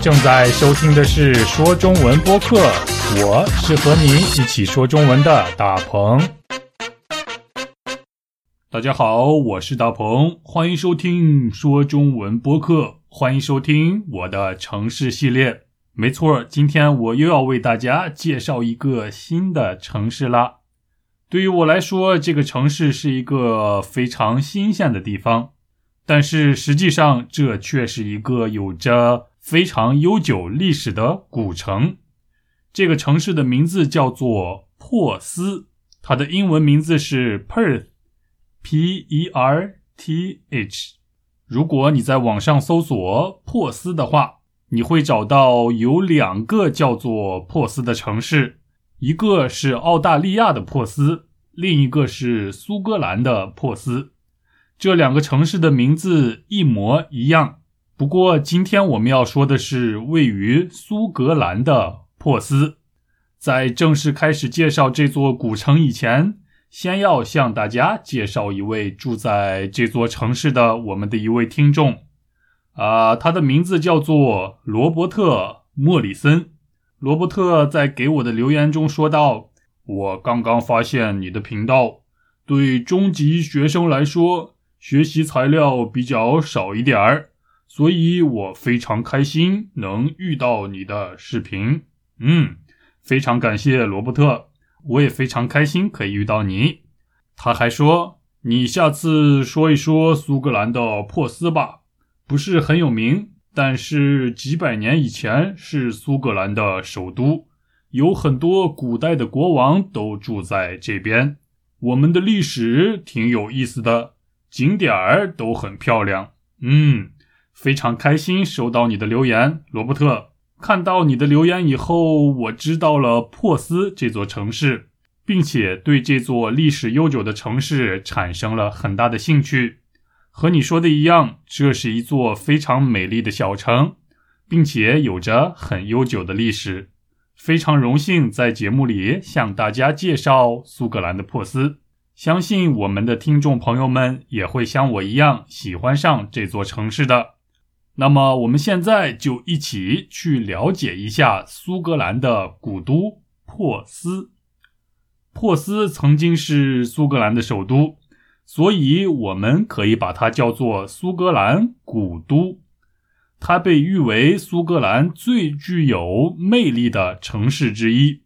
正在收听的是说中文播客，我是和你一起说中文的大鹏。大家好，我是大鹏，欢迎收听说中文播客，欢迎收听我的城市系列。没错，今天我又要为大家介绍一个新的城市啦。对于我来说，这个城市是一个非常新鲜的地方，但是实际上这却是一个有着非常悠久历史的古城。这个城市的名字叫做珀斯，它的英文名字是 Perth，P-E-R-T-H。如果你在网上搜索珀斯的话，你会找到有两个叫做珀斯的城市。一个是澳大利亚的珀斯，另一个是苏格兰的珀斯。这两个城市的名字一模一样。不过，今天我们要说的是位于苏格兰的珀斯。在正式开始介绍这座古城以前，先要向大家介绍一位住在这座城市的我们的一位听众。啊，他的名字叫做罗伯特·莫里森。罗伯特在给我的留言中说道：“我刚刚发现你的频道，对中级学生来说，学习材料比较少一点儿，所以我非常开心能遇到你的视频。嗯，非常感谢罗伯特，我也非常开心可以遇到你。”他还说：“你下次说一说苏格兰的珀斯吧，不是很有名。”但是几百年以前是苏格兰的首都，有很多古代的国王都住在这边。我们的历史挺有意思的，景点儿都很漂亮。嗯，非常开心收到你的留言，罗伯特。看到你的留言以后，我知道了珀斯这座城市，并且对这座历史悠久的城市产生了很大的兴趣。和你说的一样，这是一座非常美丽的小城，并且有着很悠久的历史。非常荣幸在节目里向大家介绍苏格兰的珀斯。相信我们的听众朋友们也会像我一样喜欢上这座城市的。那么，我们现在就一起去了解一下苏格兰的古都珀斯。珀斯曾经是苏格兰的首都。所以，我们可以把它叫做苏格兰古都。它被誉为苏格兰最具有魅力的城市之一，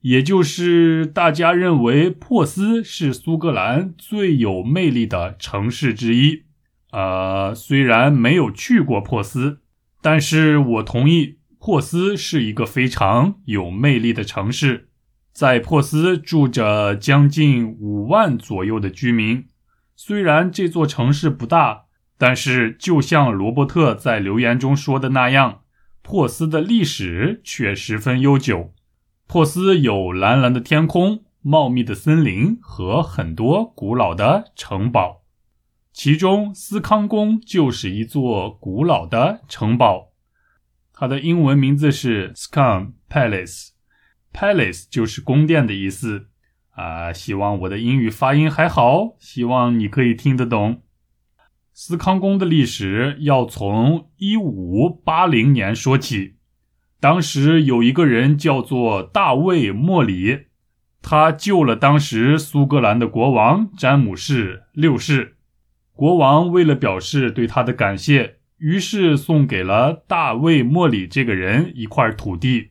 也就是大家认为珀斯是苏格兰最有魅力的城市之一。呃，虽然没有去过珀斯，但是我同意珀斯是一个非常有魅力的城市。在珀斯住着将近五万左右的居民。虽然这座城市不大，但是就像罗伯特在留言中说的那样，珀斯的历史却十分悠久。珀斯有蓝蓝的天空、茂密的森林和很多古老的城堡，其中斯康宫就是一座古老的城堡。它的英文名字是 Scone Palace，Palace 就是宫殿的意思。啊，希望我的英语发音还好，希望你可以听得懂。斯康宫的历史要从一五八零年说起。当时有一个人叫做大卫·莫里，他救了当时苏格兰的国王詹姆士六世。国王为了表示对他的感谢，于是送给了大卫·莫里这个人一块土地。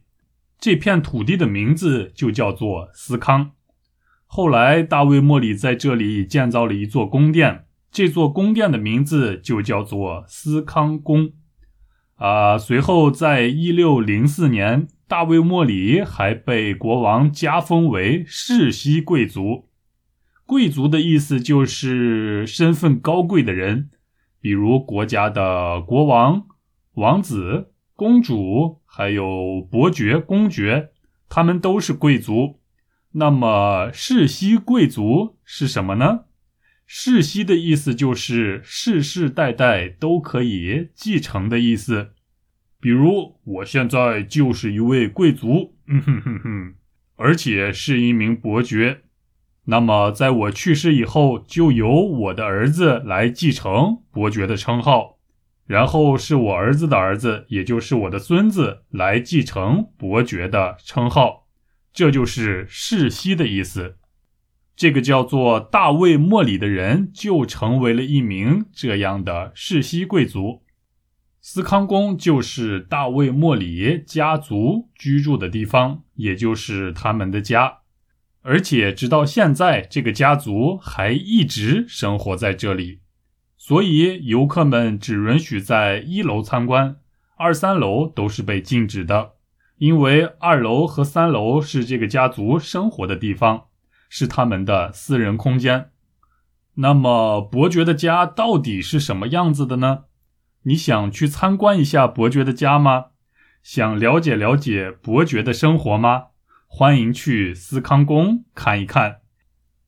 这片土地的名字就叫做斯康。后来，大卫·莫里在这里建造了一座宫殿，这座宫殿的名字就叫做斯康宫。啊，随后，在一六零四年，大卫·莫里还被国王加封为世袭贵族。贵族的意思就是身份高贵的人，比如国家的国王、王子、公主，还有伯爵、公爵，他们都是贵族。那么世袭贵族是什么呢？世袭的意思就是世世代代都可以继承的意思。比如我现在就是一位贵族，嗯哼哼哼，而且是一名伯爵。那么在我去世以后，就由我的儿子来继承伯爵的称号。然后是我儿子的儿子，也就是我的孙子来继承伯爵的称号，这就是世袭的意思。这个叫做大卫·莫里的人就成为了一名这样的世袭贵族。斯康宫就是大卫·莫里家族居住的地方，也就是他们的家。而且直到现在，这个家族还一直生活在这里。所以，游客们只允许在一楼参观，二三楼都是被禁止的。因为二楼和三楼是这个家族生活的地方，是他们的私人空间。那么，伯爵的家到底是什么样子的呢？你想去参观一下伯爵的家吗？想了解了解伯爵的生活吗？欢迎去斯康宫看一看。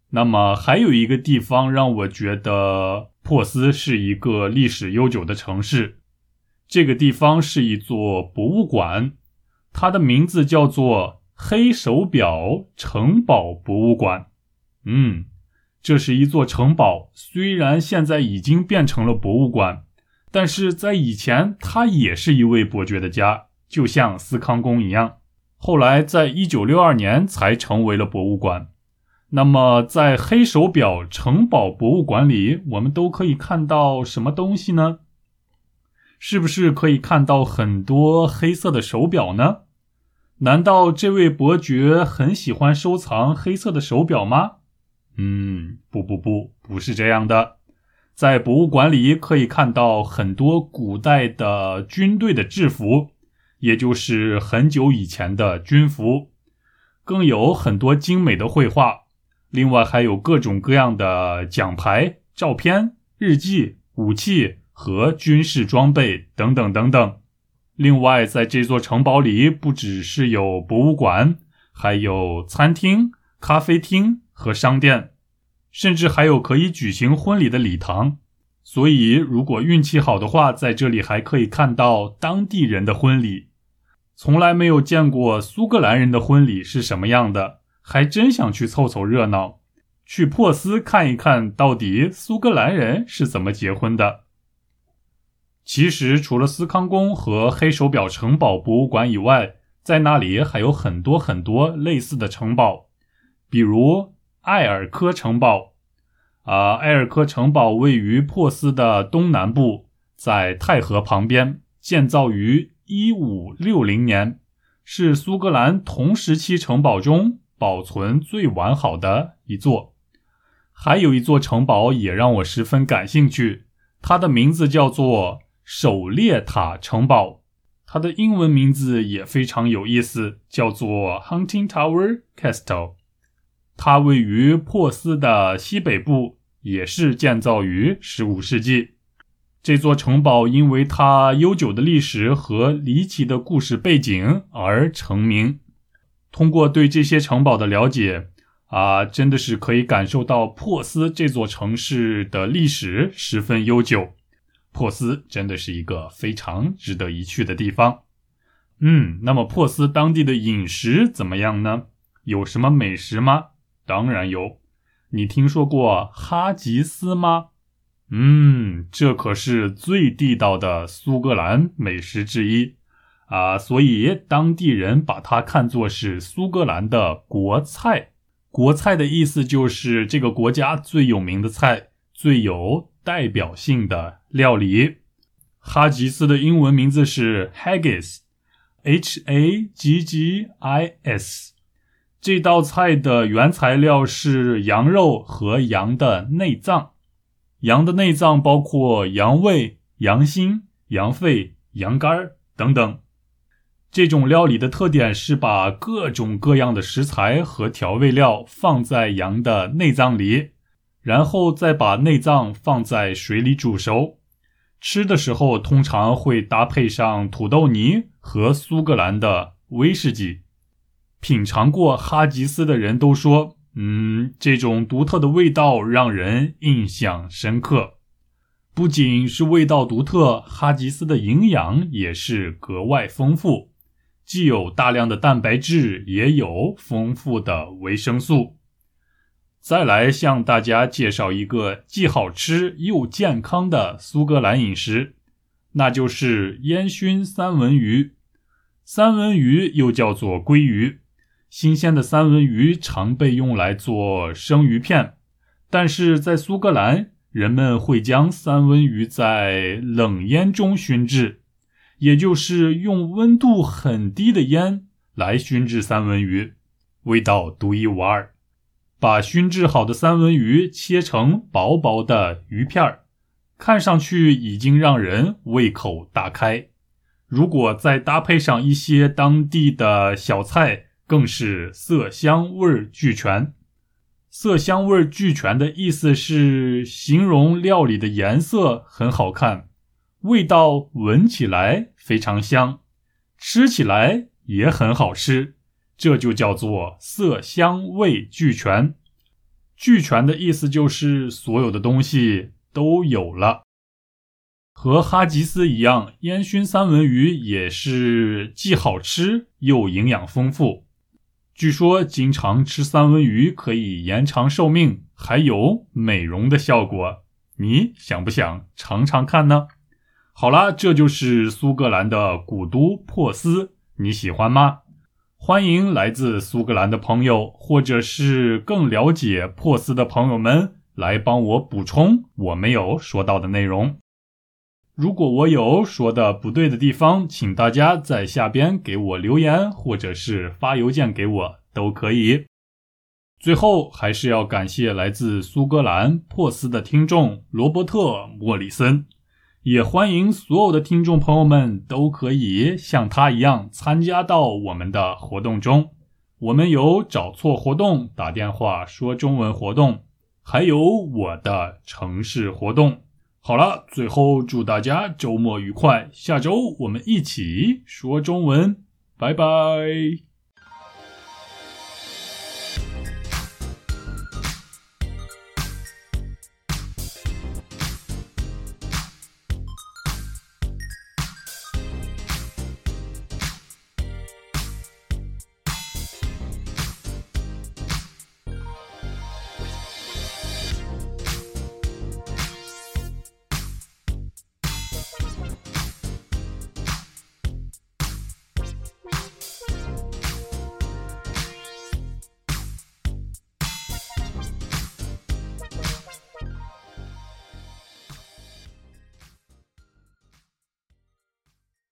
那么，还有一个地方让我觉得。珀斯是一个历史悠久的城市，这个地方是一座博物馆，它的名字叫做黑手表城堡博物馆。嗯，这是一座城堡，虽然现在已经变成了博物馆，但是在以前，它也是一位伯爵的家，就像斯康宫一样。后来，在一九六二年才成为了博物馆。那么，在黑手表城堡博物馆里，我们都可以看到什么东西呢？是不是可以看到很多黑色的手表呢？难道这位伯爵很喜欢收藏黑色的手表吗？嗯，不不不，不是这样的。在博物馆里可以看到很多古代的军队的制服，也就是很久以前的军服，更有很多精美的绘画。另外还有各种各样的奖牌、照片、日记、武器和军事装备等等等等。另外，在这座城堡里，不只是有博物馆，还有餐厅、咖啡厅和商店，甚至还有可以举行婚礼的礼堂。所以，如果运气好的话，在这里还可以看到当地人的婚礼。从来没有见过苏格兰人的婚礼是什么样的。还真想去凑凑热闹，去珀斯看一看到底苏格兰人是怎么结婚的。其实，除了斯康宫和黑手表城堡博物馆以外，在那里还有很多很多类似的城堡，比如埃尔科城堡。啊，埃尔科城堡位于珀斯的东南部，在泰河旁边，建造于1560年，是苏格兰同时期城堡中。保存最完好的一座，还有一座城堡也让我十分感兴趣。它的名字叫做狩猎塔城堡，它的英文名字也非常有意思，叫做 Hunting Tower Castle。它位于珀斯的西北部，也是建造于15世纪。这座城堡因为它悠久的历史和离奇的故事背景而成名。通过对这些城堡的了解，啊，真的是可以感受到珀斯这座城市的历史十分悠久。珀斯真的是一个非常值得一去的地方。嗯，那么珀斯当地的饮食怎么样呢？有什么美食吗？当然有。你听说过哈吉斯吗？嗯，这可是最地道的苏格兰美食之一。啊，所以当地人把它看作是苏格兰的国菜。国菜的意思就是这个国家最有名的菜，最有代表性的料理。哈吉斯的英文名字是 Haggis，H A G G I S。这道菜的原材料是羊肉和羊的内脏。羊的内脏包括羊胃、羊心、羊肺、羊肝等等。这种料理的特点是把各种各样的食材和调味料放在羊的内脏里，然后再把内脏放在水里煮熟。吃的时候通常会搭配上土豆泥和苏格兰的威士忌。品尝过哈吉斯的人都说，嗯，这种独特的味道让人印象深刻。不仅是味道独特，哈吉斯的营养也是格外丰富。既有大量的蛋白质，也有丰富的维生素。再来向大家介绍一个既好吃又健康的苏格兰饮食，那就是烟熏三文鱼。三文鱼又叫做鲑鱼，新鲜的三文鱼常被用来做生鱼片，但是在苏格兰，人们会将三文鱼在冷烟中熏制，也就是用温度很低的烟来熏制三文鱼，味道独一无二。把熏制好的三文鱼切成薄薄的鱼片儿，看上去已经让人胃口大开。如果再搭配上一些当地的小菜，更是色香味俱全。色香味俱全的意思是形容料理的颜色很好看，味道闻起来非常香，吃起来也很好吃。这就叫做色香味俱全。俱全的意思就是所有的东西都有了。和哈吉斯一样，烟熏三文鱼也是既好吃又营养丰富。据说经常吃三文鱼可以延长寿命，还有美容的效果。你想不想尝尝看呢？好啦，这就是苏格兰的古都珀斯，你喜欢吗？欢迎来自苏格兰的朋友，或者是更了解珀斯的朋友们来帮我补充我没有说到的内容。如果我有说的不对的地方，请大家在下边给我留言，或者是发邮件给我都可以。最后，还是要感谢来自苏格兰珀斯的听众罗伯特·莫里森。也欢迎所有的听众朋友们都可以像他一样参加到我们的活动中。我们有找错活动、打电话说中文活动，还有我的城市活动。好了，最后祝大家周末愉快，下周我们一起说中文，拜拜。